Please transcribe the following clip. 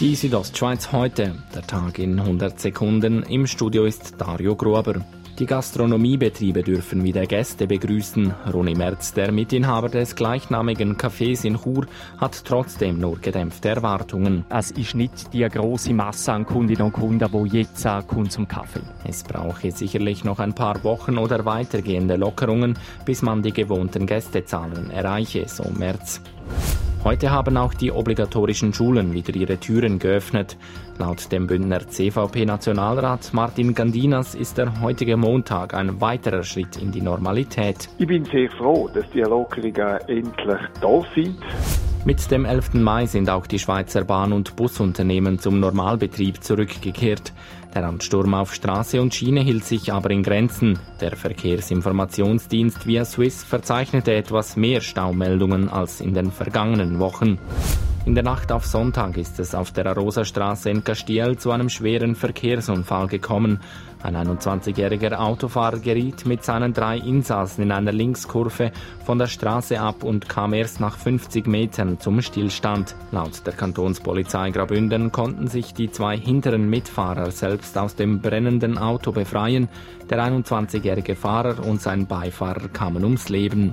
Die Südostschweiz heute, der Tag in 100 Sekunden. Im Studio ist Dario Grober. Die Gastronomiebetriebe dürfen wieder Gäste begrüßen. Roni Merz, der Mitinhaber des gleichnamigen Cafés in Chur, hat trotzdem nur gedämpfte Erwartungen. Es ist nicht die große Masse an Kundinnen und Kunden, die jetzt kommt zum Kaffee. Es brauche sicherlich noch ein paar Wochen oder weitergehende Lockerungen, bis man die gewohnten Gästezahlen erreiche, so Merz. Heute haben auch die obligatorischen Schulen wieder ihre Türen geöffnet. Laut dem Bündner CVP-Nationalrat Martin Gandinas ist der heutige Montag ein weiterer Schritt in die Normalität. Ich bin sehr froh, dass die Lockerungen endlich da sind. Mit dem 11. Mai sind auch die Schweizer Bahn- und Busunternehmen zum Normalbetrieb zurückgekehrt. Der Ansturm auf Straße und Schiene hielt sich aber in Grenzen. Der Verkehrsinformationsdienst via Swiss verzeichnete etwas mehr Staumeldungen als in den vergangenen Wochen. In der Nacht auf Sonntag ist es auf der Rosastraße in Castiel zu einem schweren Verkehrsunfall gekommen. Ein 21-jähriger Autofahrer geriet mit seinen drei Insassen in einer Linkskurve von der Straße ab und kam erst nach 50 Metern zum Stillstand. Laut der Kantonspolizei Graubünden konnten sich die zwei hinteren Mitfahrer selbst aus dem brennenden Auto befreien. Der 21-jährige Fahrer und sein Beifahrer kamen ums Leben.